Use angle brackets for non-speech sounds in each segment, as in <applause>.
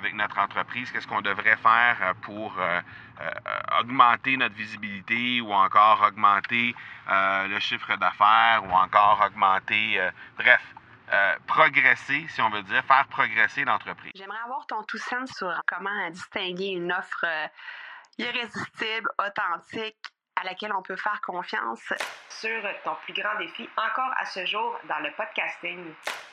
avec notre entreprise, qu'est-ce qu'on devrait faire pour augmenter notre visibilité ou encore augmenter le chiffre d'affaires ou encore augmenter, bref, progresser, si on veut dire, faire progresser l'entreprise? J'aimerais avoir ton tout sens sur comment distinguer une offre irrésistible, authentique, à laquelle on peut faire confiance. Sur ton plus grand défi encore à ce jour dans le podcasting.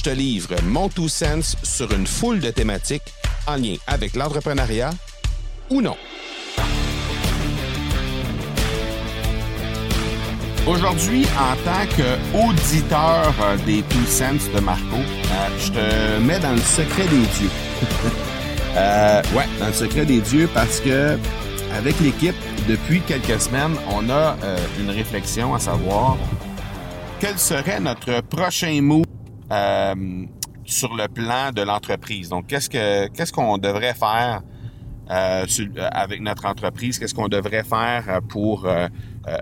je te livre mon Two Sense sur une foule de thématiques en lien avec l'entrepreneuriat ou non. Aujourd'hui, en tant qu'auditeur euh, des Two Sense de Marco, euh, je te mets dans le secret des dieux. <laughs> euh, ouais, dans le secret des dieux parce que avec l'équipe, depuis quelques semaines, on a euh, une réflexion à savoir quel serait notre prochain mot sur le plan de l'entreprise. Donc, qu'est-ce que qu'est-ce qu'on devrait faire avec notre entreprise? Qu'est-ce qu'on devrait faire pour euh,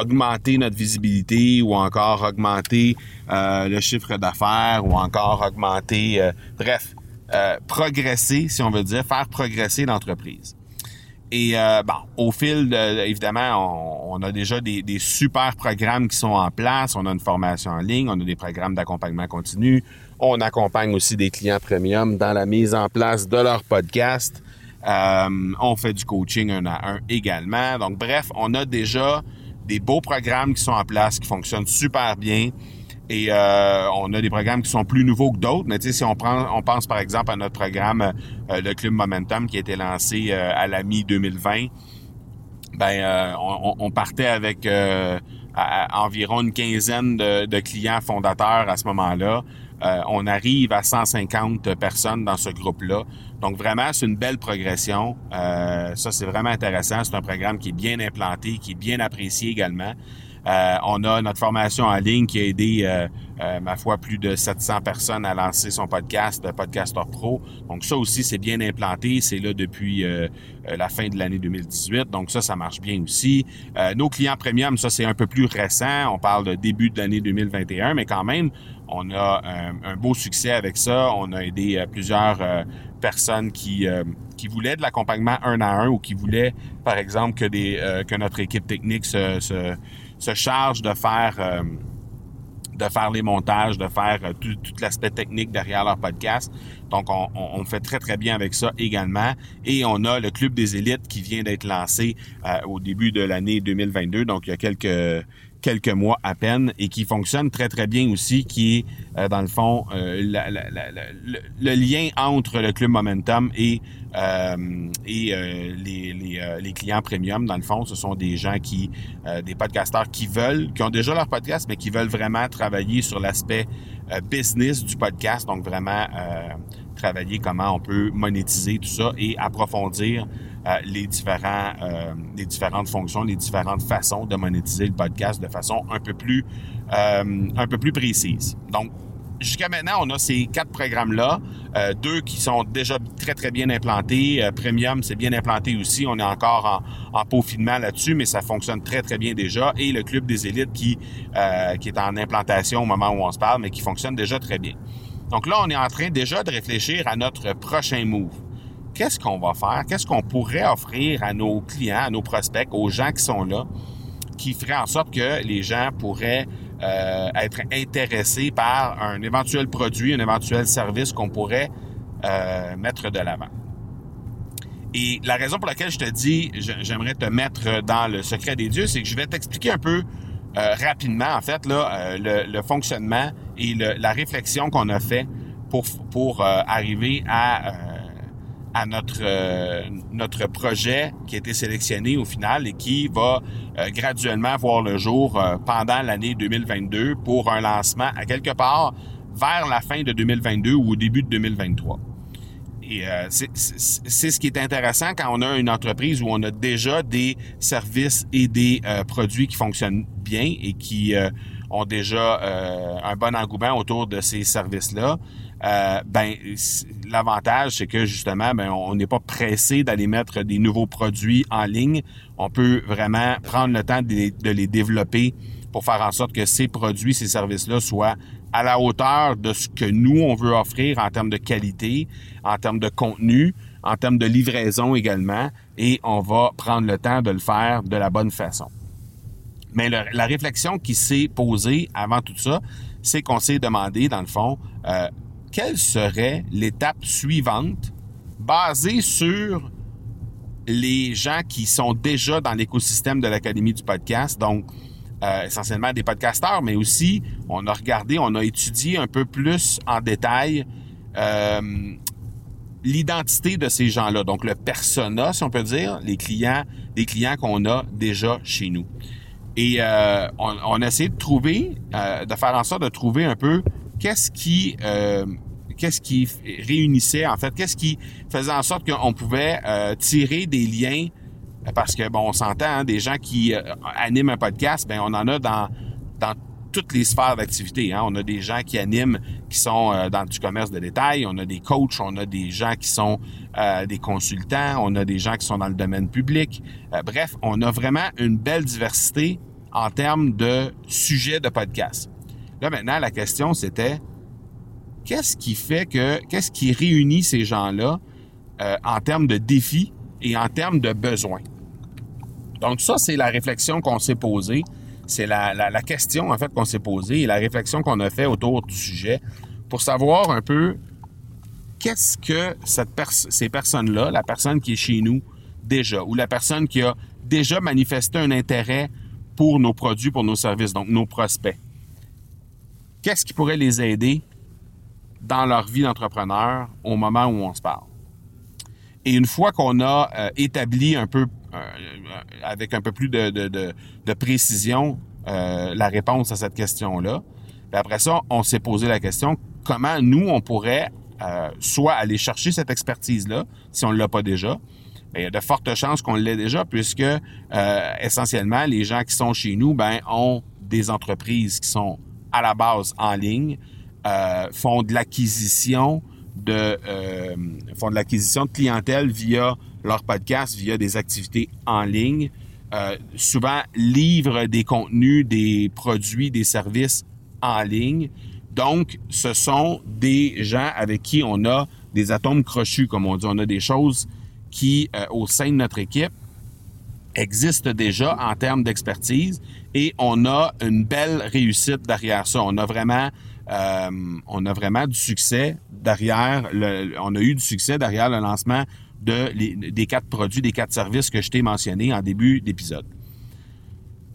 augmenter notre visibilité ou encore augmenter euh, le chiffre d'affaires ou encore augmenter, euh, bref, progresser, si on veut dire, faire progresser l'entreprise? Et bon, au fil, de, évidemment, on, a déjà des, des, super programmes qui sont en place. On a une formation en ligne, on a des programmes d'accompagnement continu. On accompagne aussi des clients premium dans la mise en place de leur podcast. Euh, on fait du coaching un à un également. Donc, bref, on a déjà des beaux programmes qui sont en place, qui fonctionnent super bien. Et euh, on a des programmes qui sont plus nouveaux que d'autres. Mais si on prend, on pense par exemple à notre programme, euh, le Club Momentum, qui a été lancé à la mi-2020, ben on, partait avec environ une quinzaine de, de, clients fondateurs à ce moment-là. on arrive à 150 personnes dans ce groupe-là. Donc vraiment, c'est une belle progression. Euh, ça, c'est vraiment intéressant. C'est un programme qui est bien implanté, qui est bien apprécié également. Euh, on a notre formation en ligne qui a aidé, euh, ma foi, plus de 700 personnes à lancer son podcast, Podcaster Pro. Donc ça aussi, c'est bien implanté. C'est là depuis la fin de l'année 2018. Donc ça, ça marche bien aussi. nos clients premium, ça, c'est un peu plus récent. On parle de début de l'année 2021, mais quand même, on a un, beau succès avec ça. On a aidé plusieurs personnes qui, euh, qui voulaient de l'accompagnement un à un ou qui voulaient, par exemple, que, des, euh, que notre équipe technique se, se charge de faire, euh, de faire les montages, de faire tout, tout l'aspect technique derrière leur podcast. Donc, on, on, fait très, très bien avec ça également. Et on a le Club des élites qui vient d'être lancé au début de l'année 2022. Donc, il y a quelques quelques mois à peine et qui fonctionne très très bien aussi, qui est euh, dans le fond euh, le, lien entre le club Momentum et euh, et les, les, les, clients premium. Dans le fond, ce sont des gens qui des podcasteurs qui veulent, qui ont déjà leur podcast, mais qui veulent vraiment travailler sur l'aspect business du podcast, donc vraiment travailler comment on peut monétiser tout ça et approfondir euh, les différents euh, les différentes fonctions, les différentes façons de monétiser le podcast de façon un peu plus euh, un peu plus précise. Donc Jusqu'à maintenant, on a ces quatre programmes-là, deux qui sont déjà très, très bien implantés. Premium, c'est bien implanté aussi. On est encore en, en peaufinement là-dessus, mais ça fonctionne très, très bien déjà. Et le Club des élites qui, qui est en implantation au moment où on se parle, mais qui fonctionne déjà très bien. Donc là, on est en train déjà de réfléchir à notre prochain move qu'est-ce qu'on va faire, qu'est-ce qu'on pourrait offrir à nos clients, à nos prospects, aux gens qui sont là, qui ferait en sorte que les gens pourraient euh, être intéressés par un éventuel produit, un éventuel service qu'on pourrait euh, mettre de l'avant? Et la raison pour laquelle je te dis, j'aimerais te mettre dans le secret des dieux, c'est que je vais t'expliquer un peu euh, rapidement, en fait, là, le, fonctionnement et la réflexion qu'on a fait pour, pour arriver à à notre euh, notre projet qui a été sélectionné au final et qui va euh, graduellement voir le jour euh, pendant l'année 2022 pour un lancement à quelque part vers la fin de 2022 ou au début de 2023. Et euh, c'est ce qui est intéressant quand on a une entreprise où on a déjà des services et des euh, produits qui fonctionnent bien et qui euh, ont déjà un bon engouement autour de ces services-là. ben l'avantage c'est que justement ben on n'est pas pressé d'aller mettre des nouveaux produits en ligne. On peut vraiment prendre le temps de de les développer pour faire en sorte que ces produits, ces services-là soient à la hauteur de ce que nous, on veut offrir en termes de qualité, en termes de contenu, en termes de livraison également, et on va prendre le temps de le faire de la bonne façon. Mais la réflexion qui s'est posée avant tout ça, c'est qu'on s'est demandé, dans le fond, euh, quelle serait l'étape suivante basée sur les gens qui sont déjà dans l'écosystème de l'Académie du podcast. Donc, euh, essentiellement des podcasteurs, mais aussi on a regardé, on a étudié un peu plus en détail euh, l'identité de ces gens-là, donc le persona, si on peut dire, les clients, qu'on a déjà chez nous. Et euh, on, a essayé de trouver, de faire en sorte de trouver un peu qu'est-ce qui réunissait, en fait, qu'est-ce qui faisait en sorte qu'on pouvait tirer des liens parce que, bon, on s'entend, hein, des gens qui euh, animent un podcast, ben on en a dans, dans toutes les sphères d'activité. Hein. On a des gens qui animent, qui sont euh, dans du commerce de détail, on a des coachs, on a des gens qui sont euh, des consultants, on a des gens qui sont dans le domaine public. bref, on a vraiment une belle diversité en termes de sujets de podcast. Là, maintenant, la question, c'était qu'est-ce qui fait que, qu'est-ce qui réunit ces gens-là en termes de défis et en termes de besoins? Donc ça, c'est la réflexion qu'on s'est posée. C'est la, question, en fait, qu'on s'est posée et la réflexion qu'on a fait autour du sujet pour savoir un peu qu'est-ce que cette ces personnes-là, la personne qui est chez nous déjà, ou la personne qui a déjà manifesté un intérêt pour nos produits, pour nos services, donc nos prospects. Qu'est-ce qui pourrait les aider dans leur vie d'entrepreneur au moment où on se parle? Et une fois qu'on a euh, établi un peu euh, avec un peu plus de, de, de, précision euh, la réponse à cette question-là. après ça, on s'est posé la question comment nous, on pourrait euh, soit aller chercher cette expertise-là, si on ne l'a pas déjà. Bien, il y a de fortes chances qu'on l'ait déjà, puisque euh, essentiellement, les gens qui sont chez nous ben, ont des entreprises qui sont à la base en ligne, euh, font de l'acquisition de font de l'acquisition de clientèle via leur podcast via des activités en ligne. Euh, souvent livrent des contenus, des produits, des services en ligne. Donc, ce sont des gens avec qui on a des atomes crochus, comme on dit. On a des choses qui, euh, au sein de notre équipe, existent déjà en termes d'expertise et on a une belle réussite derrière ça. On a vraiment, euh, on a vraiment du succès derrière. Le, eu du succès derrière le lancement de des quatre produits, des quatre services que je t'ai mentionnés en début d'épisode.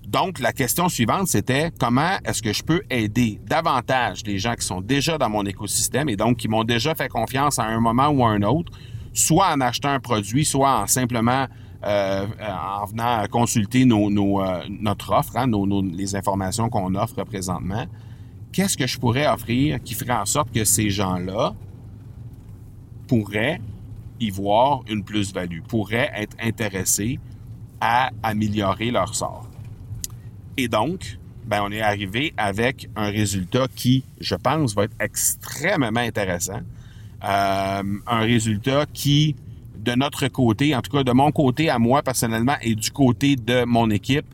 Donc, la question suivante, c'était comment est-ce que je peux aider davantage les gens qui sont déjà dans mon écosystème et donc qui m'ont déjà fait confiance à un moment ou à un autre, soit en achetant un produit, soit en simplement euh, en venant consulter euh, notre offre, hein, les informations qu'on offre présentement. Qu'est-ce que je pourrais offrir qui ferait en sorte que ces gens-là pourraient y voir une plus-value, pourraient être intéressés à améliorer leur sort? Et donc, ben, on est arrivé avec un résultat qui, je pense, va être extrêmement intéressant. Euh, un résultat qui, de notre côté, en tout cas de mon côté à moi personnellement et du côté de mon équipe,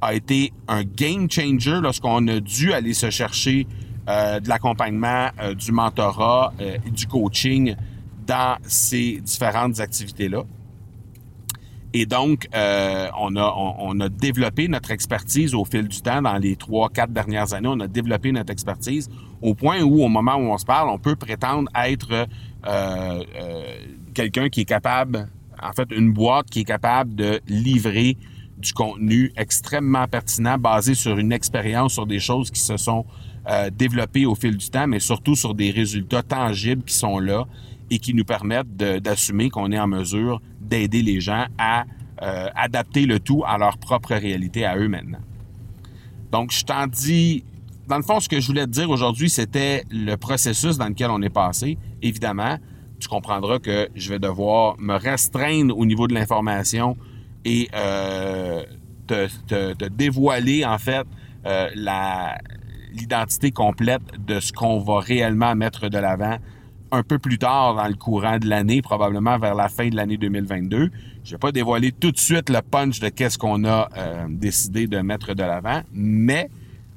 a été un game changer lorsqu'on a dû aller se chercher euh, de l'accompagnement, euh, du mentorat, du coaching dans ces différentes activités-là. Et donc, euh, on, a, on, a développé notre expertise au fil du temps. Dans les trois, quatre dernières années, on a développé notre expertise au point où, au moment où on se parle, on peut prétendre être euh, euh, quelqu'un qui est capable, en fait, une boîte qui est capable de livrer du contenu extrêmement pertinent basé sur une expérience, sur des choses qui se sont développées au fil du temps, mais surtout sur des résultats tangibles qui sont là et qui nous permettent d'assumer qu'on est en mesure d'aider les gens à euh, adapter le tout à leur propre réalité à eux maintenant. Donc, je t'en dis, dans le fond, ce que je voulais te dire aujourd'hui, c'était le processus dans lequel on est passé. Évidemment, tu comprendras que je vais devoir me restreindre au niveau de l'information et euh, te, te, te, dévoiler en fait euh, l'identité complète de ce qu'on va réellement mettre de l'avant un peu plus tard dans le courant de l'année, probablement vers la fin de l'année 2022. Je vais pas dévoiler tout de suite le punch de qu'est-ce qu'on a euh, décidé de mettre de l'avant, mais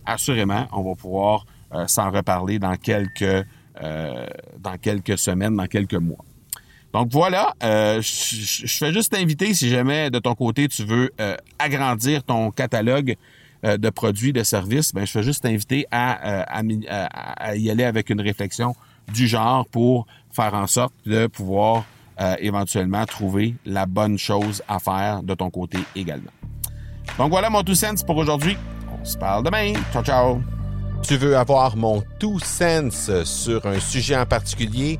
assurément, on va pouvoir euh, s'en reparler dans quelques euh, dans quelques semaines, dans quelques mois. Donc voilà, euh, je, fais juste t'inviter si jamais de ton côté tu veux euh, agrandir ton catalogue euh, de produits, de services, ben je fais juste t'inviter à, y aller avec une réflexion du genre pour faire en sorte de pouvoir éventuellement trouver la bonne chose à faire de ton côté également. Donc voilà mon tout sens pour aujourd'hui. On se parle demain. Ciao ciao. Tu veux avoir mon tout sens sur un sujet en particulier?